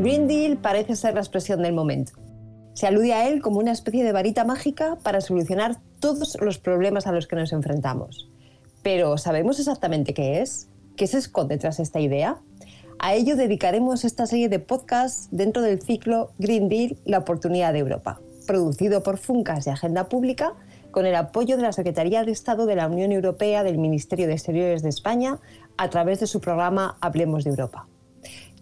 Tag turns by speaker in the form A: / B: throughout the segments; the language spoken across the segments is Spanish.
A: Green Deal parece ser la expresión del momento. Se alude a él como una especie de varita mágica para solucionar todos los problemas a los que nos enfrentamos. Pero ¿sabemos exactamente qué es? ¿Qué se esconde tras esta idea? A ello dedicaremos esta serie de podcasts dentro del ciclo Green Deal, la oportunidad de Europa, producido por Funcas de Agenda Pública con el apoyo de la Secretaría de Estado de la Unión Europea del Ministerio de Exteriores de España a través de su programa Hablemos de Europa.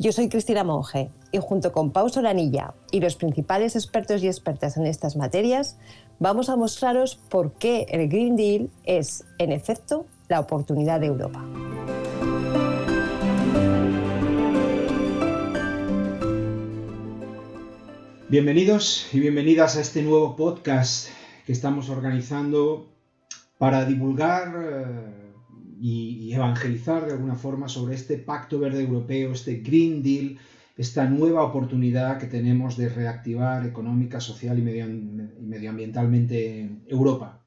A: Yo soy Cristina Monge y junto con Pau Solanilla y los principales expertos y expertas en estas materias, vamos a mostraros por qué el Green Deal es, en efecto, la oportunidad de Europa.
B: Bienvenidos y bienvenidas a este nuevo podcast que estamos organizando para divulgar y, evangelizar de alguna forma sobre este Pacto Verde Europeo, este Green Deal, esta nueva oportunidad que tenemos de reactivar económica, social y, medioambientalmente Europa.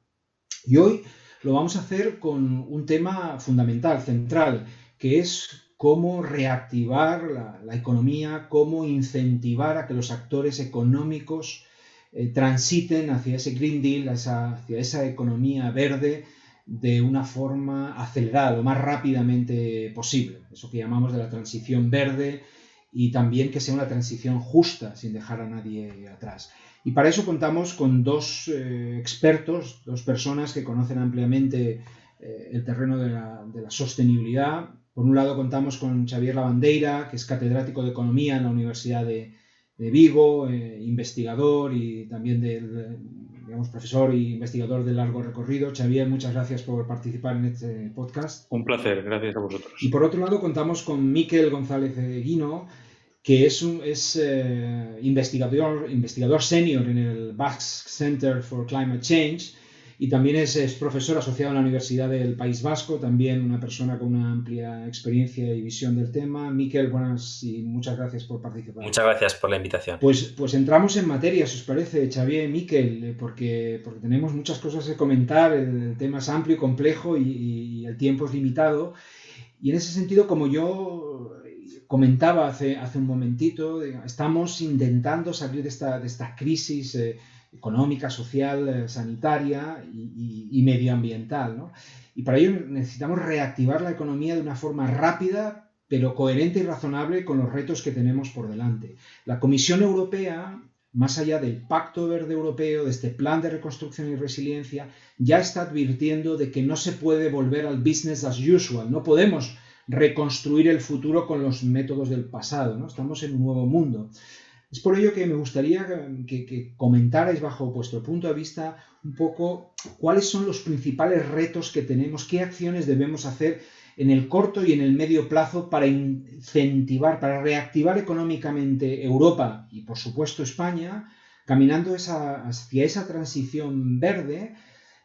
B: Y hoy lo vamos a hacer con un tema fundamental, central, que es cómo reactivar la, economía, cómo incentivar a que los actores económicos eh, transiten hacia ese Green Deal, hacia esa economía verde, de una forma acelerada, lo más rápidamente posible. Eso que llamamos de la transición verde y también que sea una transición justa, sin dejar a nadie atrás. Y para eso contamos con dos eh, expertos, dos personas que conocen ampliamente eh, el terreno de la, sostenibilidad. Por un lado contamos con Xavier Lavandeira, que es catedrático de Economía en la Universidad de, Vigo, eh, investigador y también del digamos, profesor e investigador de largo recorrido. Xavier, muchas gracias por participar en este podcast.
C: Un placer, gracias a vosotros.
B: Y por otro lado, contamos con Miquel González Guino, que es, un, es eh, investigador, investigador senior en el Basque Center for Climate Change y también es, profesor asociado en la Universidad del País Vasco, también una persona con una amplia experiencia y visión del tema. Miquel, buenas y muchas gracias por participar.
D: Muchas gracias por la invitación.
B: Pues, pues entramos en materia, si os parece, Xavier y Miquel, eh, porque, porque tenemos muchas cosas que comentar, el tema es amplio y complejo y, el tiempo es limitado. Y en ese sentido, como yo comentaba hace, hace un momentito, estamos intentando salir de esta, de esta crisis. Eh, económica, social, eh, sanitaria y, medioambiental. Y para ello necesitamos reactivar la economía de una forma rápida, pero coherente y razonable con los retos que tenemos por delante. La Comisión Europea, más allá del Pacto Verde Europeo, de este plan de reconstrucción y resiliencia, ya está advirtiendo de que no se puede volver al business as usual, no podemos reconstruir el futuro con los métodos del pasado, ¿no? estamos en un nuevo mundo. Es por ello que me gustaría que, comentarais bajo vuestro punto de vista un poco cuáles son los principales retos que tenemos, qué acciones debemos hacer en el corto y en el medio plazo para incentivar, para reactivar económicamente Europa y por supuesto España, caminando hacia esa transición verde,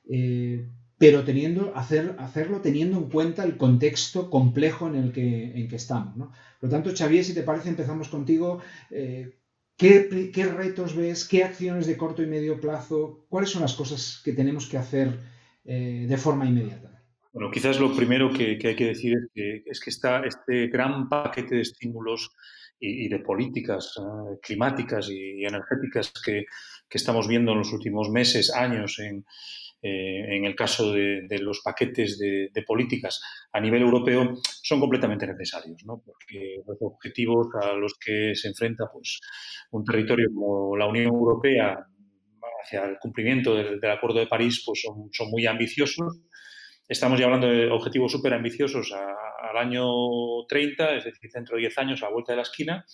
B: eh, pero teniendo, hacer, hacerlo teniendo en cuenta el contexto complejo en el que estamos. Por lo tanto, Xavier, si te parece, empezamos contigo. Eh, ¿Qué, retos ves? ¿Qué acciones de corto y medio plazo? ¿Cuáles son las cosas que tenemos que hacer eh, de forma inmediata?
C: Bueno, quizás lo primero que, hay que decir es que, es que está este gran paquete de estímulos y, de políticas eh, climáticas y, energéticas que, que, estamos viendo en los últimos meses, años en, eh, en el caso de, los paquetes de, políticas a nivel europeo son completamente necesarios, ¿no? porque los objetivos a los que se enfrenta pues, un territorio como la Unión Europea hacia el cumplimiento del, Acuerdo de París pues son, son, muy ambiciosos. Estamos ya hablando de objetivos súper ambiciosos al año 30, es decir, dentro de 10 años a la vuelta de la esquina.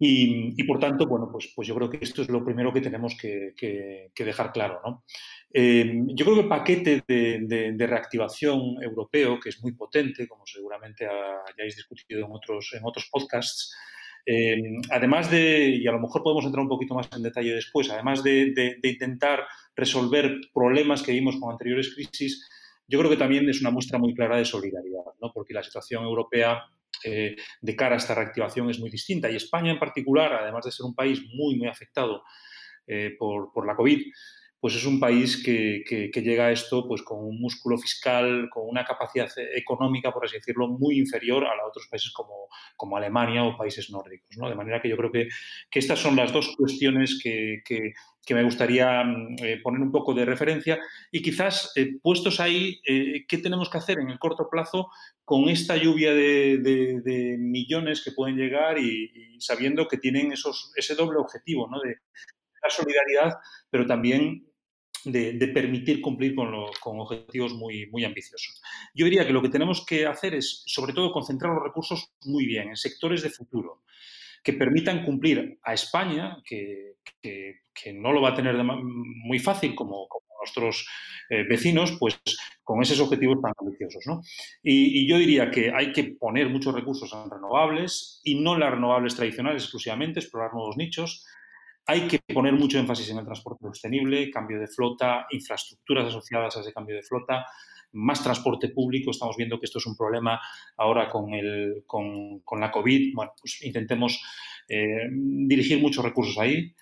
C: Y, por tanto, bueno, pues, pues yo creo que esto es lo primero que tenemos que, dejar claro. ¿no? Eh, yo creo que el paquete de, reactivación europeo, que es muy potente, como seguramente hayáis discutido en otros, en otros podcasts, eh, además de, y a lo mejor podemos entrar un poquito más en detalle después, además de, intentar resolver problemas que vimos con anteriores crisis, yo creo que también es una muestra muy clara de solidaridad, ¿no? porque la situación europea eh, de cara a esta reactivación es muy distinta. Y España en particular, además de ser un país muy, muy afectado por, por la COVID, pues es un país que, llega a esto pues con un músculo fiscal, con una capacidad económica, por así decirlo, muy inferior a otros países como, como Alemania o países nórdicos. ¿no? De manera que yo creo que, que estas son las dos cuestiones que, me gustaría mm, eh, poner un poco de referencia y quizás eh, puestos ahí, eh, ¿qué tenemos que hacer en el corto plazo con esta lluvia de, millones que pueden llegar y, sabiendo que tienen esos, ese doble objetivo ¿no? de la solidaridad, pero también de, permitir cumplir con, con, objetivos muy, muy ambiciosos. Yo diría que lo que tenemos que hacer es, sobre todo, concentrar los recursos muy bien en sectores de futuro que permitan cumplir a España, que, no lo va a tener muy fácil como, nuestros eh, vecinos, pues con esos objetivos tan ambiciosos. ¿no? Y, y, yo diría que hay que poner muchos recursos en renovables y no en las renovables tradicionales exclusivamente, explorar nuevos nichos, hay que poner mucho énfasis en el transporte sostenible, cambio de flota, infraestructuras asociadas a ese cambio de flota, más transporte público. Estamos viendo que esto es un problema ahora con, el, con, la COVID. Bueno, pues intentemos eh, dirigir muchos recursos ahí.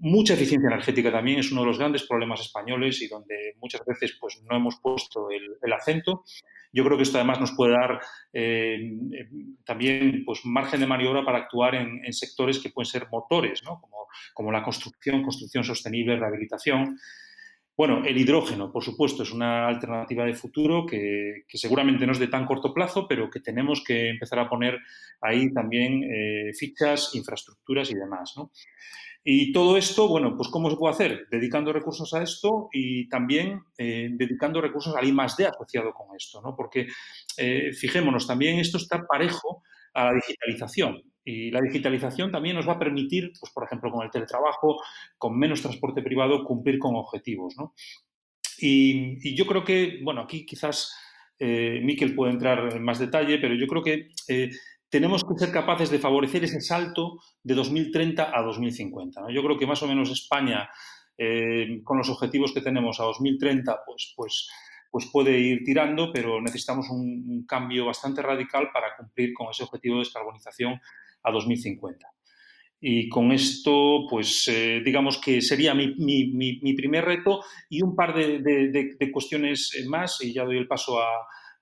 C: Mucha eficiencia energética también es uno de los grandes problemas españoles y donde muchas veces pues, no hemos puesto el acento. Yo creo que esto además nos puede dar eh, también pues, margen de maniobra para actuar en, sectores que pueden ser motores, ¿no? como, como la construcción, construcción sostenible, rehabilitación. Bueno, el hidrógeno, por supuesto, es una alternativa de futuro que, que, seguramente no es de tan corto plazo, pero que tenemos que empezar a poner ahí también eh, fichas, infraestructuras y demás. ¿no? Y todo esto, bueno, pues ¿cómo se puede hacer? Dedicando recursos a esto y también eh, dedicando recursos al I D asociado con esto, ¿no? Porque, eh, fijémonos, también esto está parejo a la digitalización. Y la digitalización también nos va a permitir, pues, por ejemplo, con el teletrabajo, con menos transporte privado, cumplir con objetivos, ¿no? Y, yo creo que, bueno, aquí quizás eh, Miquel puede entrar en más detalle, pero yo creo que eh, tenemos que ser capaces de favorecer ese salto de 2030 a 2050. Yo creo que más o menos España, eh, con los objetivos que tenemos a 2030, pues, pues, pues puede ir tirando, pero necesitamos un, cambio bastante radical para cumplir con ese objetivo de descarbonización a 2050. Y con esto, pues eh, digamos que sería mi, primer reto y un par de cuestiones más, y ya doy el paso a,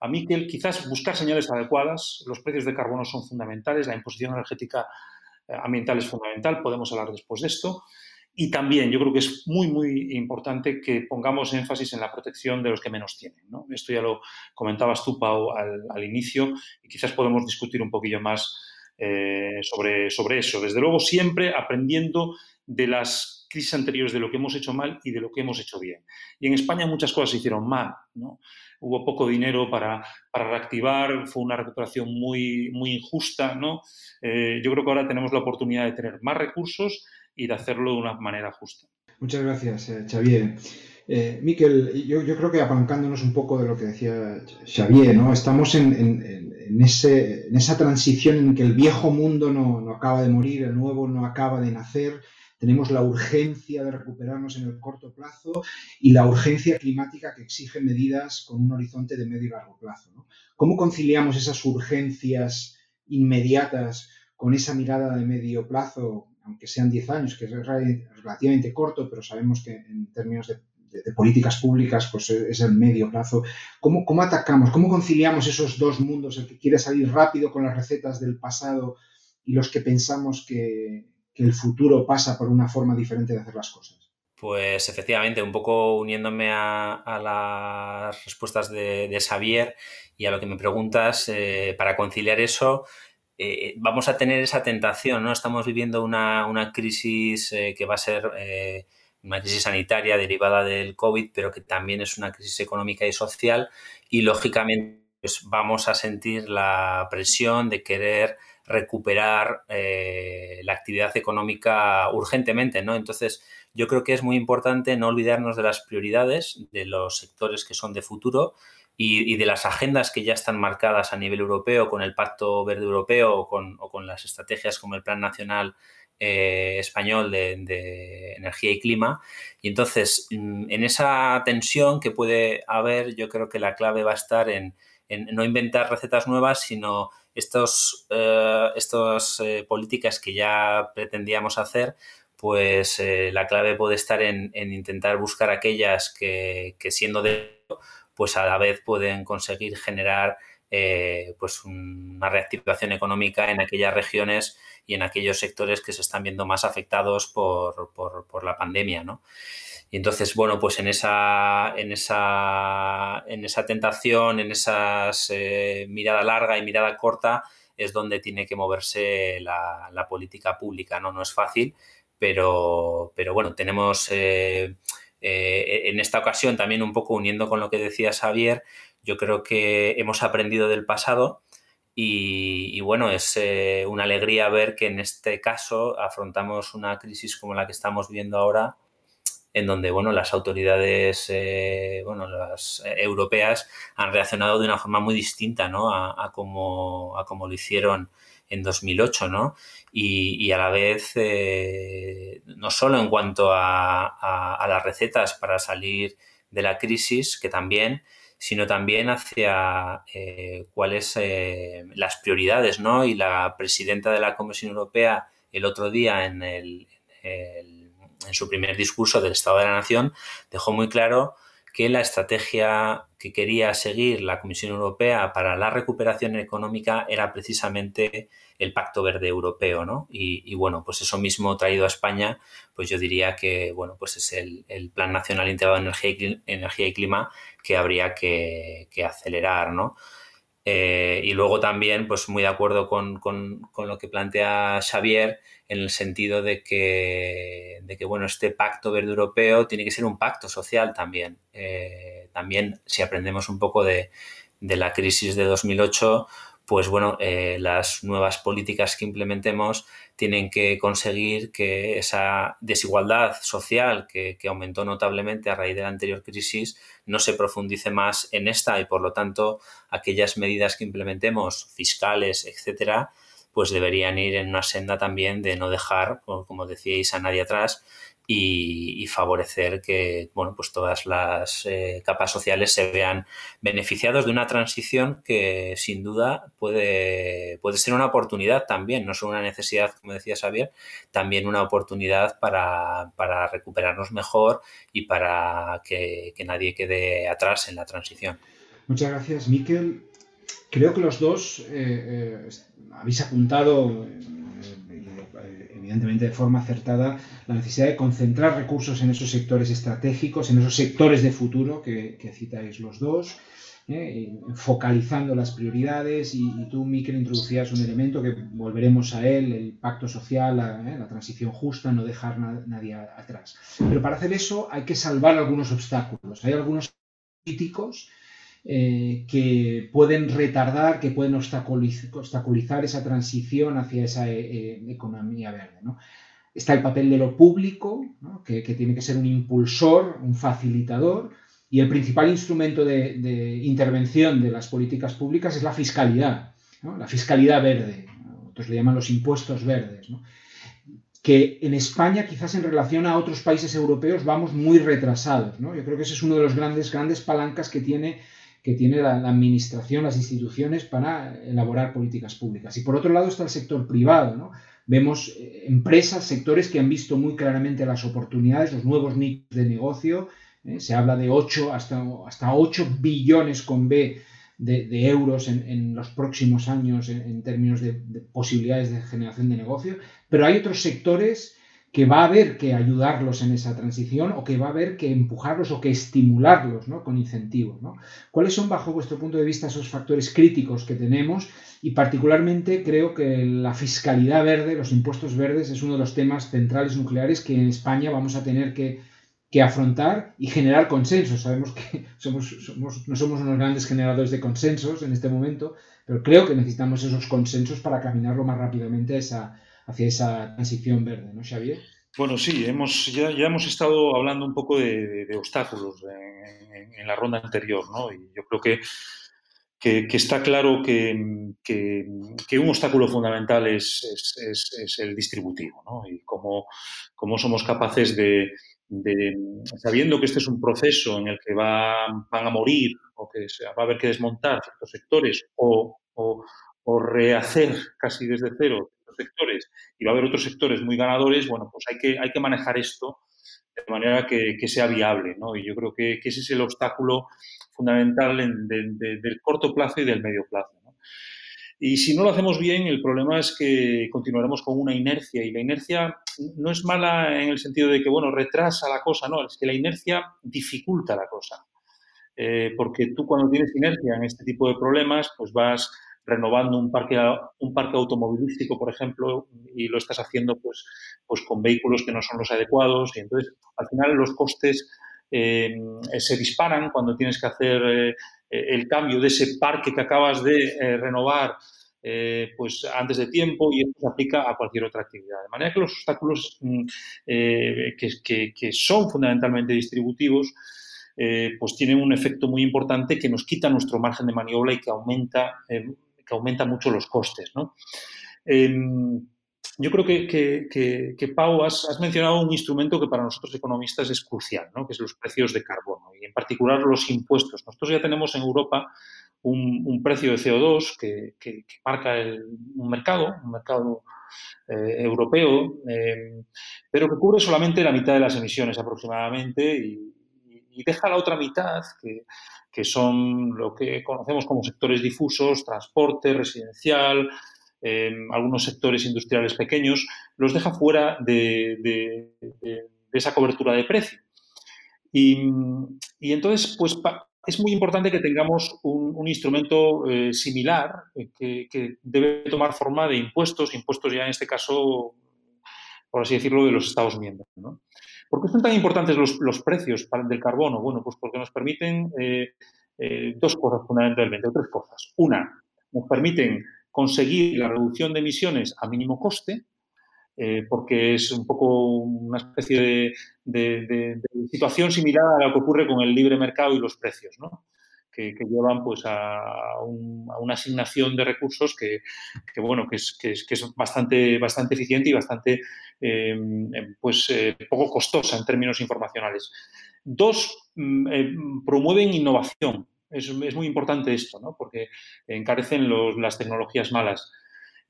C: a Miquel, quizás buscar señales adecuadas. Los precios de carbono son fundamentales, la imposición energética eh, ambiental es fundamental, podemos hablar después de esto. Y también yo creo que es muy, muy importante que pongamos énfasis en la protección de los que menos tienen. Esto ya lo comentabas tú, Pau, al, inicio, y quizás podemos discutir un poquillo más eh, sobre, sobre eso. Desde luego, siempre aprendiendo de las crisis anteriores, de lo que hemos hecho mal y de lo que hemos hecho bien. Y en España muchas cosas se hicieron mal. ¿no? Hubo poco dinero para, reactivar, fue una recuperación muy, muy injusta, ¿no? Eh, yo creo que ahora tenemos la oportunidad de tener más recursos y de hacerlo de una manera justa.
B: Muchas gracias, eh, Xavier. Eh, Miquel, yo, creo que apalancándonos un poco de lo que decía Xavier, ¿no? estamos en, ese, en esa transición en que el viejo mundo no, no acaba de morir, el nuevo no acaba de nacer, tenemos la urgencia de recuperarnos en el corto plazo y la urgencia climática que exige medidas con un horizonte de medio y largo plazo. ¿Cómo conciliamos esas urgencias inmediatas con esa mirada de medio plazo, aunque sean 10 años, que es relativamente corto, pero sabemos que en términos de, políticas públicas pues es el medio plazo. ¿Cómo, ¿Cómo atacamos, cómo conciliamos esos dos mundos, el que quiere salir rápido con las recetas del pasado y los que pensamos que, el futuro pasa por una forma diferente de hacer las cosas.
D: Pues efectivamente, un poco uniéndome a, las respuestas de, Xavier y a lo que me preguntas, eh, para conciliar eso, eh, vamos a tener esa tentación, ¿no? Estamos viviendo una, crisis eh, que va a ser una crisis sanitaria derivada del COVID, pero que también es una crisis económica y social y lógicamente pues, vamos a sentir la presión de querer recuperar eh, la actividad económica urgentemente, ¿no? Entonces, yo creo que es muy importante no olvidarnos de las prioridades, de los sectores que son de futuro y, de las agendas que ya están marcadas a nivel europeo con el Pacto Verde Europeo o con, las estrategias como el Plan Nacional eh, Español de, Energía y Clima. Y entonces, mm, en esa tensión que puede haber, yo creo que la clave va a estar en no inventar recetas nuevas, sino estos, eh, estas eh, políticas que ya pretendíamos hacer, pues eh, la clave puede estar en, intentar buscar aquellas que, siendo de pues a la vez pueden conseguir generar eh, pues una reactivación económica en aquellas regiones y en aquellos sectores que se están viendo más afectados por, por la pandemia, ¿no? Y entonces, bueno, pues en esa, en esa, en esa tentación, en esa eh, mirada larga y mirada corta, es donde tiene que moverse la, política pública. ¿no? no es fácil, pero, pero bueno, tenemos eh, eh, en esta ocasión también un poco uniendo con lo que decía Xavier, yo creo que hemos aprendido del pasado. Y, y bueno, es una alegría ver que en este caso afrontamos una crisis como la que estamos viviendo ahora en donde bueno, las autoridades eh, bueno, las eh, europeas han reaccionado de una forma muy distinta ¿no? a, a, como, lo hicieron en 2008, ¿no? Y, a la vez, eh, no solo en cuanto a, las recetas para salir de la crisis, que también, sino también hacia cuáles las prioridades, ¿no? Y la presidenta de la Comisión Europea el otro día en el en su primer discurso del Estado de la Nación, dejó muy claro que la estrategia que quería seguir la Comisión Europea para la recuperación económica era precisamente el Pacto Verde Europeo, ¿no? Y, bueno, pues eso mismo traído a España, pues yo diría que, bueno, pues es el, Plan Nacional Integrado de Energía y, Clima que habría que, acelerar, ¿no? Eh, y luego también, pues muy de acuerdo con, con, lo que plantea Xavier, en el sentido de que, de que, bueno, este pacto verde europeo tiene que ser un pacto social también. Eh, también, si aprendemos un poco de, de, la crisis de 2008, pues bueno, eh, las nuevas políticas que implementemos tienen que conseguir que esa desigualdad social que, que, aumentó notablemente a raíz de la anterior crisis no se profundice más en esta y por lo tanto aquellas medidas que implementemos, fiscales, etcétera, pues deberían ir en una senda también de no dejar, como decíais, a nadie atrás y, favorecer que bueno, pues todas las eh, capas sociales se vean beneficiados de una transición que sin duda puede, puede ser una oportunidad también, no solo una necesidad, como decía Xavier, también una oportunidad para, recuperarnos mejor y para que, que nadie quede atrás en la transición.
B: Muchas gracias, Miquel. Creo que los dos eh, eh, habéis apuntado, evidentemente de forma acertada, la necesidad de concentrar recursos en esos sectores estratégicos, en esos sectores de futuro que, citáis los dos, focalizando las prioridades y, tú, Miquel, introducías un elemento que volveremos a él, el pacto social, la, transición justa, no dejar nadie atrás. Pero para hacer eso hay que salvar algunos obstáculos. Hay algunos críticos eh, que pueden retardar, que pueden obstaculizar esa transición hacia esa eh, eh, economía verde. Está el papel de lo público, que, tiene que ser un impulsor, un facilitador, y el principal instrumento de, intervención de las políticas públicas es la fiscalidad, la fiscalidad verde, otros le llaman los impuestos verdes. que en España, quizás en relación a otros países europeos, vamos muy retrasados. Yo creo que ese es uno de los grandes, grandes palancas que tiene que tiene la, administración, las instituciones para elaborar políticas públicas. Y por otro lado está el sector privado. ¿no? Vemos eh, empresas, sectores que han visto muy claramente las oportunidades, los nuevos nichos de negocio. ¿eh? Se habla de 8 hasta, hasta 8 billones con B de, euros en, los próximos años en, términos de, de, posibilidades de generación de negocio. Pero hay otros sectores que va a haber que ayudarlos en esa transición o que va a haber que empujarlos o que estimularlos ¿no? con incentivos. ¿no? ¿Cuáles son, bajo vuestro punto de vista, esos factores críticos que tenemos? Y particularmente creo que la fiscalidad verde, los impuestos verdes, es uno de los temas centrales nucleares que en España vamos a tener que, afrontar y generar consensos. Sabemos que somos, no somos unos grandes generadores de consensos en este momento, pero creo que necesitamos esos consensos para caminarlo más rápidamente a esa hacia esa transición verde, ¿no, Xavier?
C: Bueno, sí, hemos, ya, ya hemos estado hablando un poco de, obstáculos en, la ronda anterior, ¿no? Y yo creo que, que, está claro que, que, un obstáculo fundamental es, es, es, el distributivo, ¿no? Y cómo, cómo somos capaces de, sabiendo que este es un proceso en el que va, van a morir o que se va a haber que desmontar ciertos sectores o, o rehacer casi desde cero sectores y va a haber otros sectores muy ganadores, bueno, pues hay que, hay que manejar esto de manera que, sea viable, ¿no? Y yo creo que, ese es el obstáculo fundamental del corto plazo y del medio plazo. Y si no lo hacemos bien, el problema es que continuaremos con una inercia. Y la inercia no es mala en el sentido de que, bueno, retrasa la cosa, no, es que la inercia dificulta la cosa. Eh, porque tú cuando tienes inercia en este tipo de problemas, pues vas renovando un parque, un parque automovilístico, por ejemplo, y lo estás haciendo pues, pues con vehículos que no son los adecuados. Y entonces, al final, los costes eh, se disparan cuando tienes que hacer eh, el cambio de ese parque que acabas de renovar pues antes de tiempo y esto se aplica a cualquier otra actividad. De manera que los obstáculos mm, que, que, son fundamentalmente distributivos eh, pues tienen un efecto muy importante que nos quita nuestro margen de maniobra y que aumenta, eh, que aumenta mucho los costes. Em, yo creo que, Pau, has, mencionado un instrumento que para nosotros economistas es crucial, que es los precios de carbono y en particular los impuestos. Nosotros ya tenemos en Europa un, precio de CO2 que, marca un mercado, un mercado eh, europeo, em, pero que cubre solamente la mitad de las emisiones aproximadamente y, y deja la otra mitad, que, son lo que conocemos como sectores difusos, transporte, residencial, em, algunos sectores industriales pequeños, los deja fuera de, esa cobertura de precio. Y, entonces, pues es muy importante que tengamos un, instrumento eh, similar eh, que, que, debe tomar forma de impuestos, impuestos ya en este caso, por así decirlo, de los Estados miembros. ¿Por qué son tan importantes los, precios del carbono? Bueno, pues porque nos permiten eh, eh, dos cosas fundamentalmente, o tres cosas. Una, nos permiten conseguir la reducción de emisiones a mínimo coste, eh, porque es un poco una especie de, situación similar a la que ocurre con el libre mercado y los precios, ¿no? Que, llevan pues a, una asignación de recursos que, bueno que es, que es, bastante bastante eficiente y bastante em, em, pues eh, poco costosa en términos informacionales dos mm, eh, promueven innovación es, muy importante esto ¿no? porque encarecen las tecnologías malas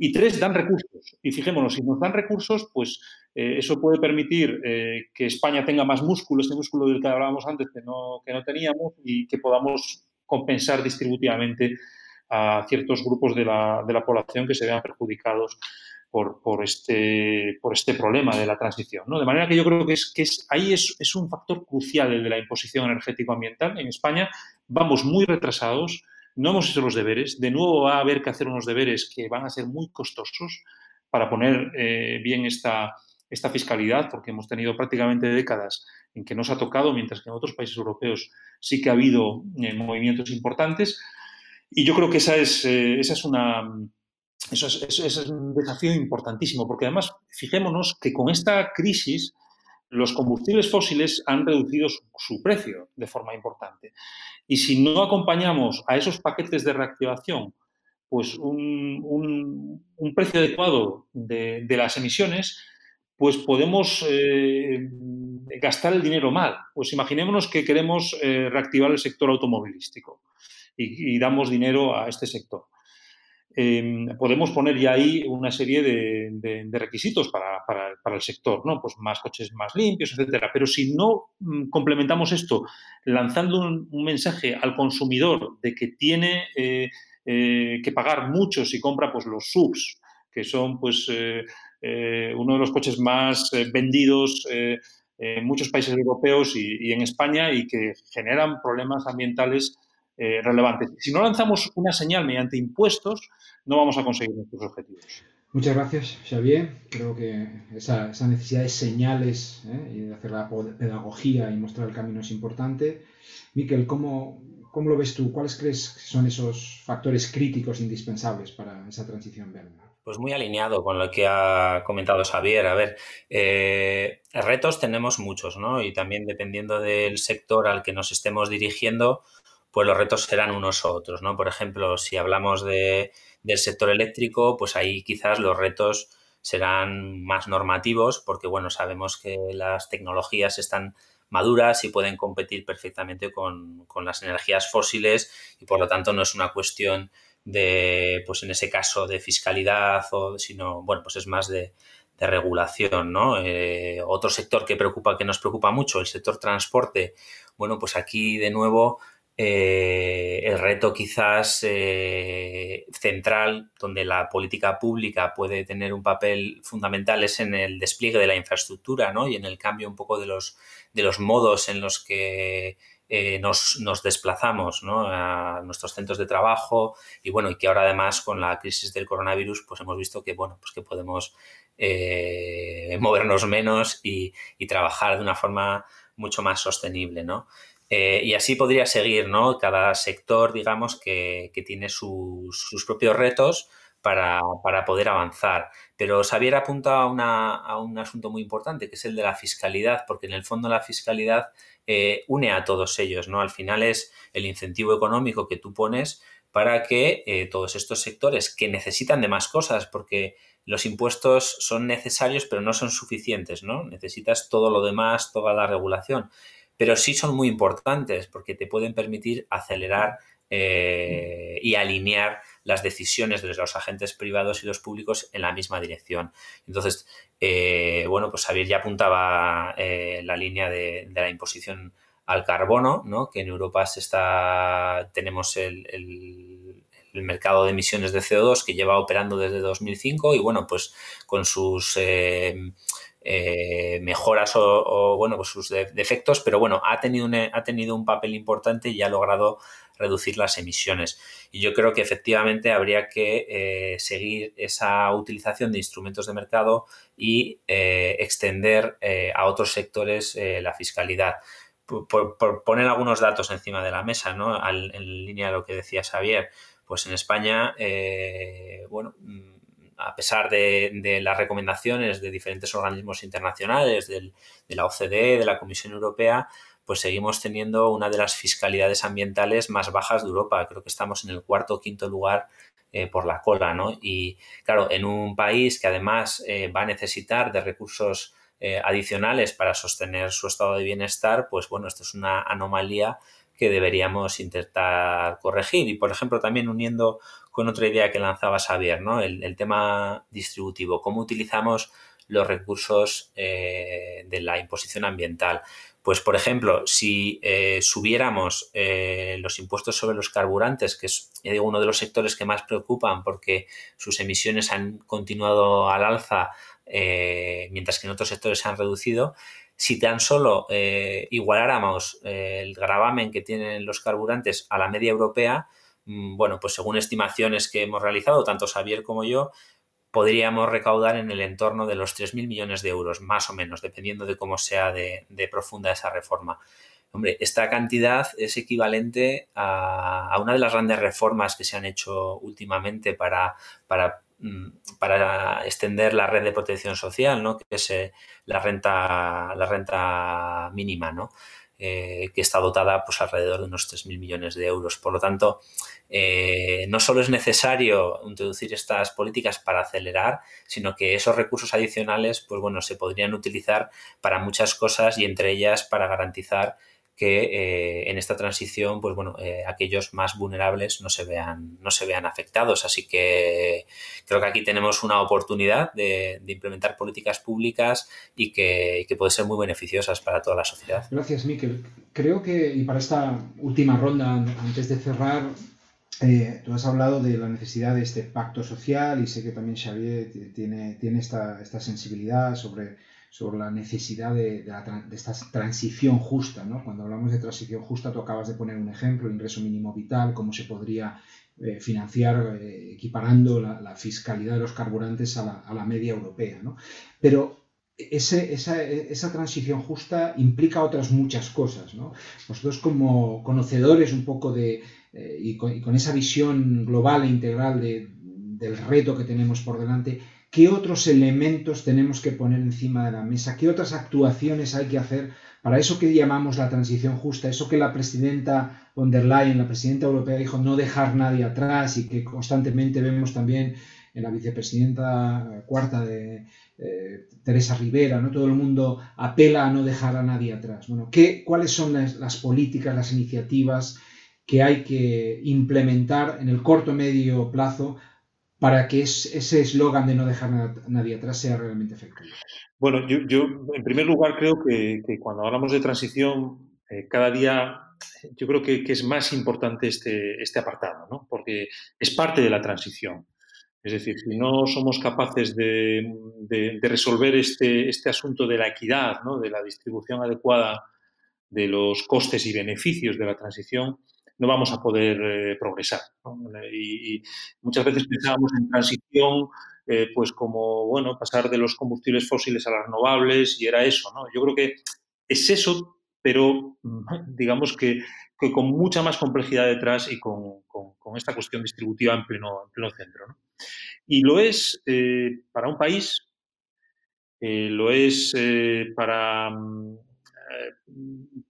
C: y tres, dan recursos. Y fijémonos, si nos dan recursos, pues eh, eso puede permitir que España tenga más músculo, ese músculo del que hablábamos antes que no, que no teníamos, y que podamos compensar distributivamente a ciertos grupos de la, de la población que se vean perjudicados por, por, este, por este problema de la transición. ¿no? De manera que yo creo que, es, que es, ahí es, es un factor crucial el de la imposición energético-ambiental. En España vamos muy retrasados, no hemos hecho los deberes, de nuevo va a haber que hacer unos deberes que van a ser muy costosos para poner eh, bien esta, esta fiscalidad, porque hemos tenido prácticamente décadas en que no se ha tocado, mientras que en otros países europeos sí que ha habido eh, movimientos importantes. Y yo creo que esa es, eh, esa es una... Eso es, un desafío importantísimo, porque además, fijémonos que con esta crisis los combustibles fósiles han reducido su, precio de forma importante. Y si no acompañamos a esos paquetes de reactivación pues un, precio adecuado de, de, las emisiones, pues podemos eh, gastar el dinero mal. Pues imaginémonos que queremos eh, reactivar el sector automovilístico y, damos dinero a este sector. Em, podemos poner ya ahí una serie de, requisitos para, el sector, ¿no? Pues más coches más limpios, etcétera. Pero si no mm, complementamos esto lanzando un, mensaje al consumidor de que tiene eh, que pagar mucho si compra pues, los subs, que son pues uno de los coches más eh, vendidos eh, en muchos países europeos y, en España y que generan problemas ambientales relevantes. Si no lanzamos una señal mediante impuestos, no vamos a conseguir nuestros objetivos.
B: Muchas gracias, Xavier. Creo que esa, necesidad de señales y de hacer la pedagogía y mostrar el camino es importante. Miquel, ¿cómo, ¿cómo lo ves tú? ¿Cuáles crees que son esos factores críticos indispensables para esa transición verde?
D: Pues muy alineado con lo que ha comentado Xavier. A ver, eh, retos tenemos muchos, ¿no? Y también dependiendo del sector al que nos estemos dirigiendo, pues los retos serán unos u otros, ¿no? Por ejemplo, si hablamos de, del sector eléctrico, pues ahí quizás los retos serán más normativos, porque bueno, sabemos que las tecnologías están maduras y pueden competir perfectamente con, con las energías fósiles y por lo tanto no es una cuestión de, pues en ese caso, de fiscalidad o sino, bueno, pues es más de, regulación, ¿no? Eh, otro sector que preocupa, que nos preocupa mucho, el sector transporte, bueno, pues aquí de nuevo eh, el reto quizás eh, central donde la política pública puede tener un papel fundamental es en el despliegue de la infraestructura ¿no? y en el cambio un poco de los, de los modos en los que eh, nos, desplazamos a nuestros centros de trabajo y bueno, y que ahora además con la crisis del coronavirus pues hemos visto que bueno, pues que podemos movernos menos y, trabajar de una forma mucho más sostenible, ¿no? Eh, y así podría seguir, ¿no? Cada sector, digamos, que, tiene sus, propios retos para, poder avanzar. Pero Xavier apunta a, a, un asunto muy importante, que es el de la fiscalidad, porque en el fondo la fiscalidad eh, une a todos ellos, ¿no? Al final es el incentivo económico que tú pones para que eh, todos estos sectores que necesitan de más cosas, porque los impuestos son necesarios pero no son suficientes, ¿no? Necesitas todo lo demás, toda la regulación pero sí son muy importantes porque te pueden permitir acelerar eh, y alinear las decisiones de los agentes privados y los públicos en la misma dirección. Entonces, eh, bueno, pues Xavier ya apuntaba eh, la línea de, la imposición al carbono, ¿no? que en Europa se está, tenemos el, el mercado de emisiones de CO2 que lleva operando desde 2005 y bueno, pues con sus eh, mejoras o, bueno, pues sus defectos, pero bueno, ha tenido, ha tenido un papel importante y ha logrado reducir las emisiones. Y yo creo que efectivamente habría que eh, seguir esa utilización de instrumentos de mercado y eh, extender a otros sectores la fiscalidad. Por, poner algunos datos encima de la mesa, ¿no? en línea de lo que decía Xavier, pues en España, bueno, a pesar de, las recomendaciones de diferentes organismos internacionales, de la OCDE, de la Comisión Europea, pues seguimos teniendo una de las fiscalidades ambientales más bajas de Europa. Creo que estamos en el cuarto o quinto lugar eh, por la cola, ¿no? Y claro, en un país que además eh, va a necesitar de recursos eh, adicionales para sostener su estado de bienestar, pues bueno, esto es una anomalía que deberíamos intentar corregir. Y, por ejemplo, también uniendo con otra idea que lanzaba Xavier, ¿no? el, tema distributivo, cómo utilizamos los recursos de la imposición ambiental. Pues, por ejemplo, si eh, subiéramos eh, los impuestos sobre los carburantes, que es uno de los sectores que más preocupan porque sus emisiones han continuado al alza, mientras que en otros sectores se han reducido, si tan solo igualáramos el gravamen que tienen los carburantes a la media europea, Mm, bueno, pues según estimaciones que hemos realizado, tanto Xavier como yo, podríamos recaudar en el entorno de los 3.000 millones de euros, más o menos, dependiendo de cómo sea de, profunda esa reforma. Hombre, esta cantidad es equivalente a, una de las grandes reformas que se han hecho últimamente para, para, mm, para extender la red de protección social, ¿no? que es eh, la, renta, la renta mínima. ¿no? Eh, que está dotada pues alrededor de unos 3.000 millones de euros. Por lo tanto, eh, no solo es necesario introducir estas políticas para acelerar, sino que esos recursos adicionales, pues bueno, se podrían utilizar para muchas cosas y entre ellas para garantizar que eh, en esta transición, pues bueno, eh, aquellos más vulnerables no se vean, no se vean afectados. Así que creo que aquí tenemos una oportunidad de, implementar políticas públicas y que, que pueden ser muy beneficiosas para toda la sociedad.
B: Gracias, Miquel. Creo que, y para esta última ronda, antes de cerrar, eh, tú has hablado de la necesidad de este pacto social y sé que también Xavier tiene, tiene esta, esta sensibilidad sobre sobre la necesidad de, esta transición justa. ¿no? Cuando hablamos de transición justa, tú acabas de poner un ejemplo, ingreso mínimo vital, cómo se podría eh, financiar eh, equiparando la, fiscalidad de los carburantes a la, media europea. ¿no? Pero ese, esa, esa, transición justa implica otras muchas cosas. ¿no? Nosotros como conocedores un poco de, eh, y, con, esa visión global e integral del reto que tenemos por delante, qué otros elementos tenemos que poner encima de la mesa, qué otras actuaciones hay que hacer para eso que llamamos la transición justa, eso que la presidenta von der Leyen, la presidenta europea, dijo no dejar nadie atrás y que constantemente vemos también en la vicepresidenta cuarta de eh, Teresa Rivera, ¿no? todo el mundo apela a no dejar a nadie atrás. Bueno, ¿qué, ¿cuáles son las políticas, las iniciativas que hay que implementar en el corto medio plazo para que ese eslogan de no dejar a nadie atrás sea realmente efectivo?
C: Bueno, yo, en primer lugar creo que, cuando hablamos de transición, eh, cada día yo creo que, es más importante este, este apartado, ¿no? porque es parte de la transición. Es decir, si no somos capaces de, resolver este, este, asunto de la equidad, de la distribución adecuada de los costes y beneficios de la transición, no vamos a poder eh, progresar. Y, muchas veces pensábamos en transición eh, pues como bueno pasar de los combustibles fósiles a las renovables y era eso. ¿no? Yo creo que es eso, pero digamos que, con mucha más complejidad detrás y con, esta cuestión distributiva en pleno, en pleno centro. Y lo es eh, para un país, lo es para, mm,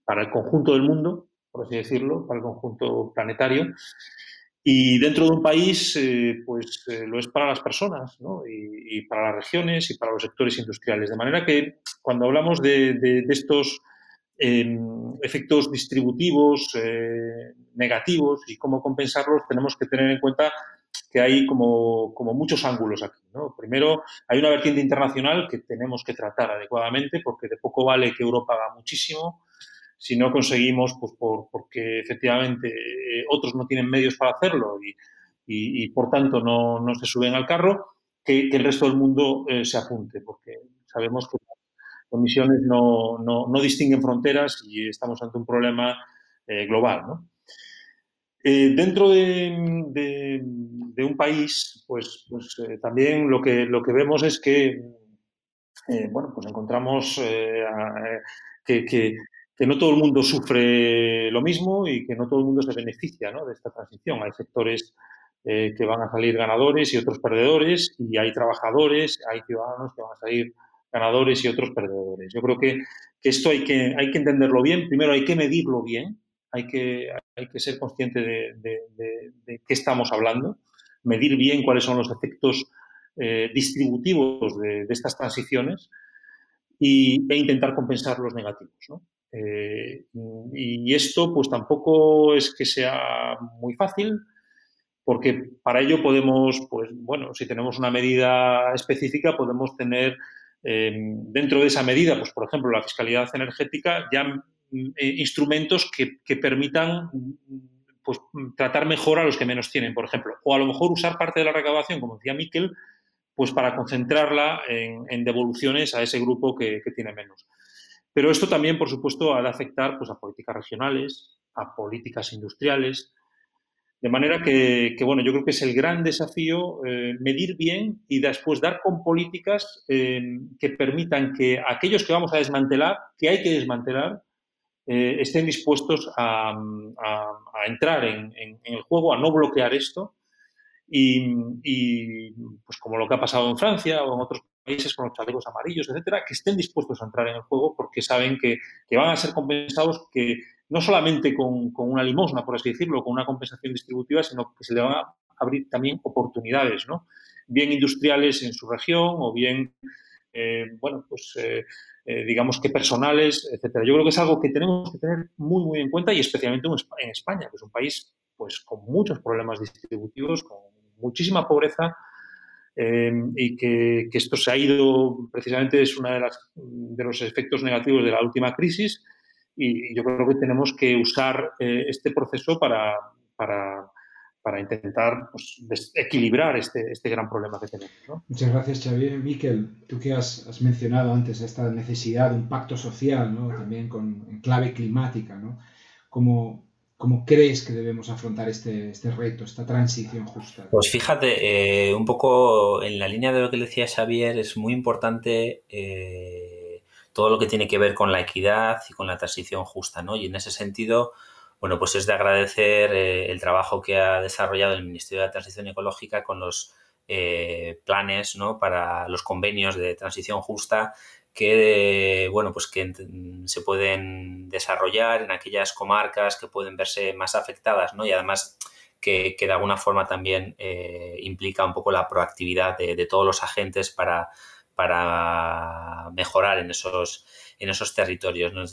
C: para el conjunto del mundo por así decirlo, para el conjunto planetario. Y dentro de un país, eh, pues eh, lo es para las personas, ¿no? y, para las regiones y para los sectores industriales. De manera que cuando hablamos de, estos em, efectos distributivos eh, negativos y cómo compensarlos, tenemos que tener en cuenta que hay como, como muchos ángulos aquí. ¿no? Primero, hay una vertiente internacional que tenemos que tratar adecuadamente porque de poco vale que Europa haga muchísimo si no conseguimos, pues por, porque efectivamente eh, otros no tienen medios para hacerlo y, y, por tanto no, no, se suben al carro, que, el resto del mundo eh, se apunte, porque sabemos que las emisiones no, no, no, distinguen fronteras y estamos ante un problema eh, global. ¿no? dentro de, de, un país, pues, pues también lo que, lo que vemos es que, bueno, pues encontramos que, que que no todo el mundo sufre lo mismo y que no todo el mundo se beneficia de esta transición. Hay sectores eh, que van a salir ganadores y otros perdedores, y hay trabajadores, hay ciudadanos que van a salir ganadores y otros perdedores. Yo creo que, esto hay que, hay que entenderlo bien, primero hay que medirlo bien, hay que, hay que ser consciente de, qué estamos hablando, medir bien cuáles son los efectos eh, distributivos de, estas transiciones y, e intentar compensar los negativos. ¿no? Eh, y esto pues tampoco es que sea muy fácil, porque para ello podemos, pues bueno, si tenemos una medida específica, podemos tener eh, dentro de esa medida, pues por ejemplo, la fiscalidad energética, ya mm, eh, instrumentos que, permitan pues, tratar mejor a los que menos tienen, por ejemplo, o a lo mejor usar parte de la recaudación, como decía Miquel, pues para concentrarla en, devoluciones a ese grupo que tiene menos. Pero esto también, por supuesto, ha de afectar pues, a políticas regionales, a políticas industriales. De manera que, bueno, yo creo que es el gran desafío eh, medir bien y después dar con políticas eh, que permitan que aquellos que vamos a desmantelar, que hay que desmantelar, eh, estén dispuestos a, entrar en, el juego, a no bloquear esto. Y, y, pues como lo que ha pasado en Francia o en otros países con los chalecos amarillos, etcétera, que estén dispuestos a entrar en el juego porque saben que, van a ser compensados que no solamente con, una limosna, por así decirlo, con una compensación distributiva, sino que se le van a abrir también oportunidades, ¿no? Bien industriales en su región o bien, eh, bueno, pues eh, eh, digamos que personales, etcétera. Yo creo que es algo que tenemos que tener muy, muy en cuenta y especialmente en España, que es un país pues con muchos problemas distributivos, con muchísima pobreza, Em, y que, esto se ha ido, precisamente es uno de, de los efectos negativos de la última crisis y, yo creo que tenemos que usar eh, este proceso para, para, para intentar pues, equilibrar este, este, gran problema que tenemos.
B: Muchas gracias, Xavier. Miquel, tú que has, has, mencionado antes esta necesidad de un pacto social, ¿no? también con en clave climática, ¿no? Como, ¿Cómo crees que debemos afrontar este, este reto, esta transición justa?
D: Pues fíjate, eh, un poco en la línea de lo que decía Xavier, es muy importante eh, todo lo que tiene que ver con la equidad y con la transición justa, ¿no? Y en ese sentido, bueno, pues es de agradecer eh, el trabajo que ha desarrollado el Ministerio de la Transición Ecológica con los planes, ¿no? Para los convenios de transición justa que, bueno, pues que se pueden desarrollar en aquellas comarcas que pueden verse más afectadas, ¿no? Y además que, de alguna forma también eh, implica un poco la proactividad de, todos los agentes para, para mejorar en esos, en esos territorios. ¿no?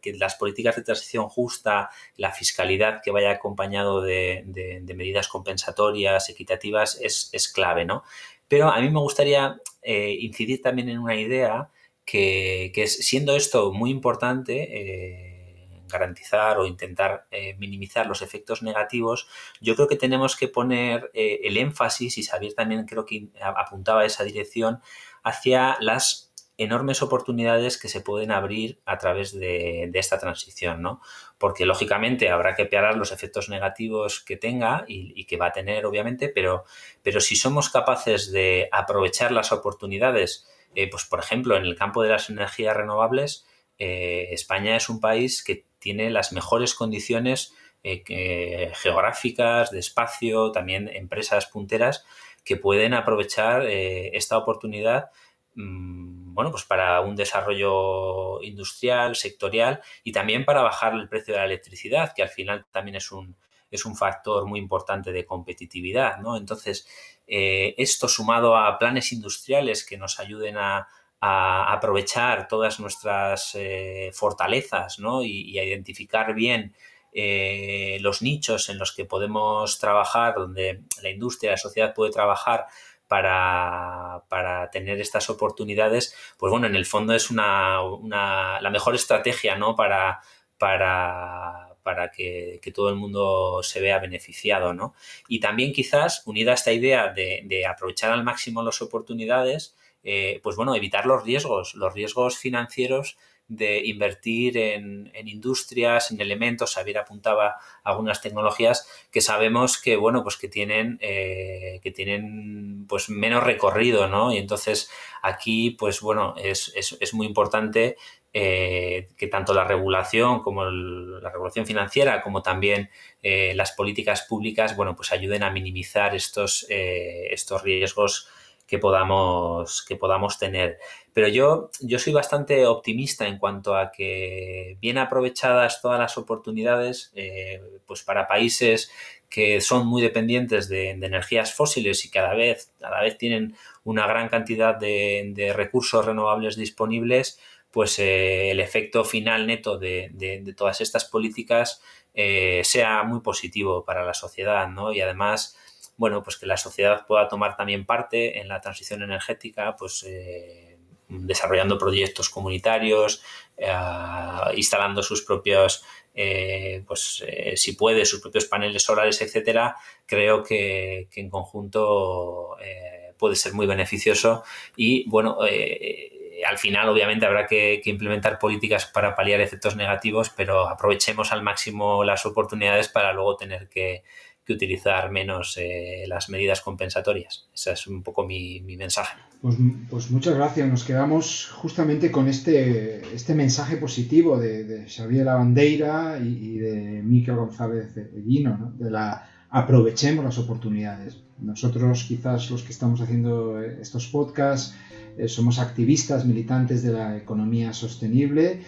D: que las políticas de transición justa, la fiscalidad que vaya acompañado de, medidas compensatorias, equitativas, es, clave. ¿no? Pero a mí me gustaría eh, incidir también en una idea que, es, siendo esto muy importante, eh, garantizar o intentar eh, minimizar los efectos negativos, yo creo que tenemos que poner el énfasis, y Xavier también creo que apuntaba a esa dirección, hacia las enormes oportunidades que se pueden abrir a través de, esta transición, ¿no? Porque lógicamente habrá que pearar los efectos negativos que tenga y, que va a tener, obviamente, pero, pero si somos capaces de aprovechar las oportunidades, eh, pues por ejemplo, en el campo de las energías renovables, eh, España es un país que tiene las mejores condiciones eh, geográficas, de espacio, también empresas punteras que pueden aprovechar esta oportunidad Mm, bueno, pues para un desarrollo industrial, sectorial y también para bajar el precio de la electricidad, que al final también es un, es un factor muy importante de competitividad, ¿no? Entonces, eh, esto sumado a planes industriales que nos ayuden a, aprovechar todas nuestras eh, fortalezas, ¿no? Y, a identificar bien eh, los nichos en los que podemos trabajar, donde la industria, la sociedad puede trabajar para, tener estas oportunidades, pues bueno, en el fondo es una, la mejor estrategia, ¿no? Para, para, para que, todo el mundo se vea beneficiado, ¿no? Y también quizás, unida a esta idea de, aprovechar al máximo las oportunidades, eh, pues bueno, evitar los riesgos, los riesgos financieros de invertir en, industrias, en elementos, Xavier apuntaba algunas tecnologías que sabemos que, bueno, pues que tienen, eh, que tienen pues menos recorrido, ¿no? Y entonces aquí, pues bueno, es, muy importante eh, que tanto la regulación como la regulación financiera como también eh, las políticas públicas, bueno, pues ayuden a minimizar estos, estos riesgos que podamos, que podamos tener. Pero yo, yo soy bastante optimista en cuanto a que bien aprovechadas todas las oportunidades, eh, pues para países que son muy dependientes de, energías fósiles y cada vez, cada vez tienen una gran cantidad de, recursos renovables disponibles, pues eh, el efecto final neto de, todas estas políticas eh, sea muy positivo para la sociedad, ¿no? Y además, bueno, pues que la sociedad pueda tomar también parte en la transición energética, pues eh, desarrollando proyectos comunitarios, instalando sus propios, pues si puede, sus propios paneles solares, etcétera, creo que, en conjunto puede ser muy beneficioso y bueno, al final obviamente habrá que, implementar políticas para paliar efectos negativos, pero aprovechemos al máximo las oportunidades para luego tener que, utilizar menos eh, las medidas compensatorias. Ese es un poco mi, mensaje.
B: Pues, pues, muchas gracias. Nos quedamos justamente con este, este mensaje positivo de, Xavier Lavandeira y, de Miquel González Guino, de la aprovechemos las oportunidades. Nosotros quizás los que estamos haciendo estos podcasts eh, somos activistas, militantes de la economía sostenible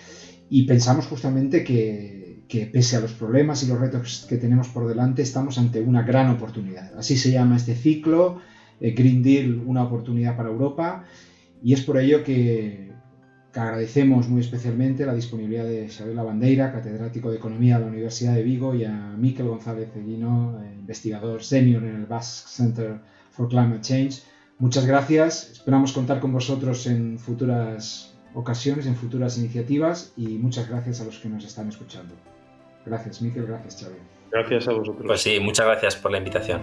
B: y pensamos justamente que pese a los problemas y los retos que tenemos por delante, estamos ante una gran oportunidad. Así se llama este ciclo, eh, Green Deal, una oportunidad para Europa, y es por ello que, agradecemos muy especialmente la disponibilidad de Isabel Bandeira, catedrático de Economía de la Universidad de Vigo, y a Miquel González Eguino, eh, investigador senior en el Basque Center for Climate Change. Muchas gracias, esperamos contar con vosotros en futuras ocasiones, en futuras iniciativas, y muchas gracias a los que nos están escuchando. Gracias, Miquel. Gracias, Xavier.
C: Gracias a vosotros.
D: Pues sí, muchas gracias por la invitación.